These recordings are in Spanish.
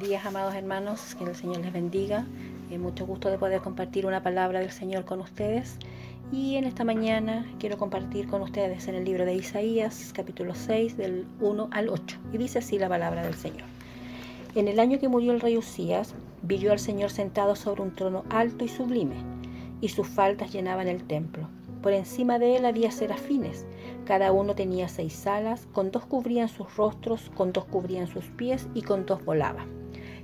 días, amados hermanos, que el Señor les bendiga. Eh, mucho gusto de poder compartir una palabra del Señor con ustedes. Y en esta mañana quiero compartir con ustedes en el libro de Isaías, capítulo 6, del 1 al 8. Y dice así la palabra del Señor. En el año que murió el rey Usías, vi yo al Señor sentado sobre un trono alto y sublime, y sus faldas llenaban el templo. Por encima de él había serafines cada uno tenía seis alas, con dos cubrían sus rostros, con dos cubrían sus pies y con dos volaba.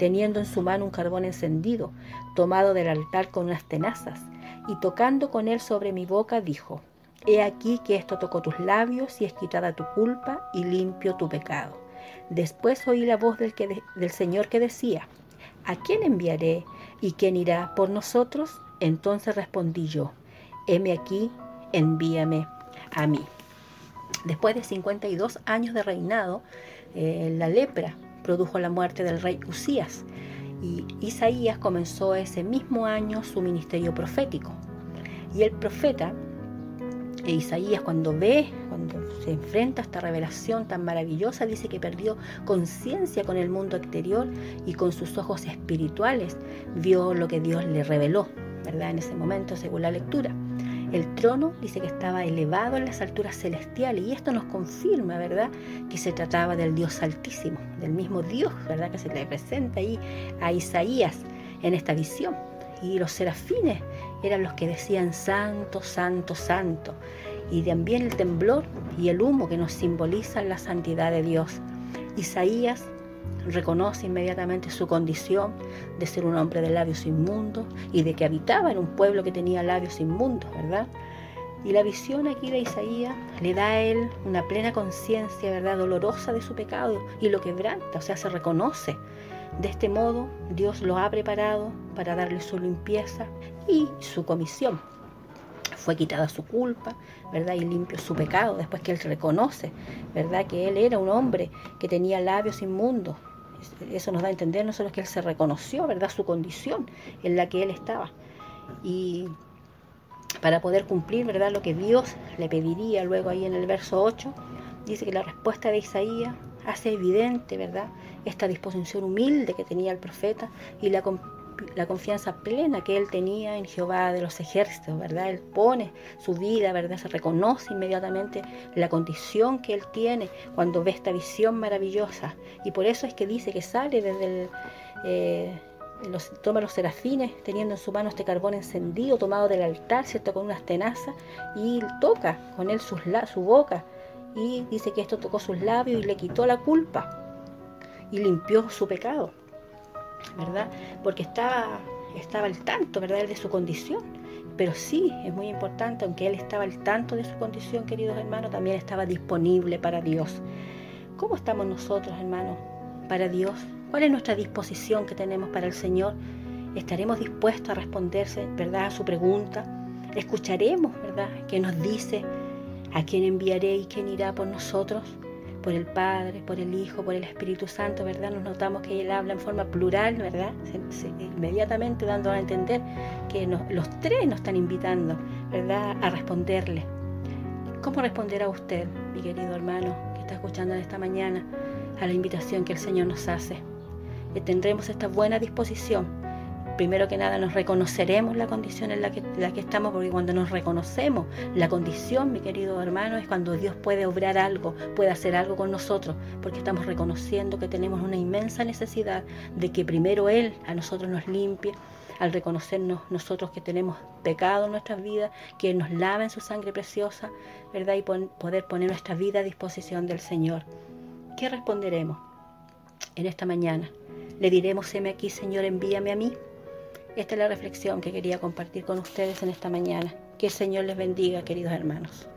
teniendo en su mano un carbón encendido, tomado del altar con unas tenazas, y tocando con él sobre mi boca, dijo, He aquí que esto tocó tus labios y es quitada tu culpa y limpio tu pecado. Después oí la voz del, Señor que decía, ¿A quién enviaré y quién irá por nosotros? Entonces respondí yo, heme aquí, envíame a mí. Después de 52 años de reinado, eh, la lepra produjo la muerte del rey Usías y Isaías comenzó ese mismo año su ministerio profético. Y el profeta e Isaías cuando ve, cuando se enfrenta a esta revelación tan maravillosa, dice que perdió conciencia con el mundo exterior y con sus ojos espirituales vio lo que Dios le reveló, ¿verdad? En ese momento, según la lectura. El trono dice que estaba elevado en las alturas celestiales y esto nos confirma, ¿verdad?, que se trataba del Dios altísimo, del mismo Dios, ¿verdad?, que se le presenta ahí a Isaías en esta visión y los serafines eran los que decían santo, santo, santo. Y también el temblor y el humo que nos simbolizan la santidad de Dios. Isaías reconoce inmediatamente su condición de ser un hombre de labios inmundos y de que habitaba en un pueblo que tenía labios inmundos, ¿verdad? Y la visión aquí de Isaías le da a él una plena conciencia, ¿verdad?, dolorosa de su pecado y lo quebranta, o sea, se reconoce de este modo, Dios lo ha preparado para darle su limpieza y su comisión. Fue quitada su culpa, ¿verdad? Y limpio su pecado, después que él reconoce, ¿verdad? Que él era un hombre que tenía labios inmundos. Eso nos da a entender no solo que él se reconoció, ¿verdad? Su condición en la que él estaba. Y para poder cumplir, ¿verdad? Lo que Dios le pediría luego ahí en el verso 8, dice que la respuesta de Isaías hace evidente, ¿verdad?, esta disposición humilde que tenía el profeta y la, la confianza plena que él tenía en Jehová de los ejércitos, ¿verdad? Él pone su vida, ¿verdad? Se reconoce inmediatamente la condición que él tiene cuando ve esta visión maravillosa. Y por eso es que dice que sale desde el... Eh, los, toma los serafines teniendo en su mano este carbón encendido tomado del altar, ¿cierto? Con unas tenazas y toca con él sus, su boca y dice que esto tocó sus labios y le quitó la culpa y limpió su pecado, ¿verdad? Porque estaba, estaba al tanto, ¿verdad?, de su condición. Pero sí, es muy importante, aunque él estaba al tanto de su condición, queridos hermanos, también estaba disponible para Dios. ¿Cómo estamos nosotros, hermanos, para Dios? ¿Cuál es nuestra disposición que tenemos para el Señor? ¿Estaremos dispuestos a responderse, verdad, a su pregunta? ¿Escucharemos, verdad, que nos dice ¿A quién enviaré y quién irá por nosotros? Por el Padre, por el Hijo, por el Espíritu Santo, ¿verdad? Nos notamos que Él habla en forma plural, ¿verdad? inmediatamente dando a entender que los tres nos están invitando, ¿verdad? A responderle. ¿Cómo responderá usted, mi querido hermano, que está escuchando esta mañana, a la invitación que el Señor nos hace? tendremos esta buena disposición primero que nada nos reconoceremos la condición en la que, estamos, porque cuando nos reconocemos la condición, mi querido hermano, es cuando Dios puede obrar algo, puede hacer algo con nosotros, porque estamos reconociendo que tenemos una inmensa necesidad de que primero Él a nosotros nos limpie, al reconocernos nosotros que tenemos pecado en nuestras vidas, que nos lava en su sangre preciosa, ¿verdad? Y poder poner nuestra vida a disposición del Señor. ¿Qué responderemos en esta mañana? Le diremos, heme aquí, Señor, envíame a mí. Esta es la reflexión que quería compartir con ustedes en esta mañana. Que el Señor les bendiga, queridos hermanos.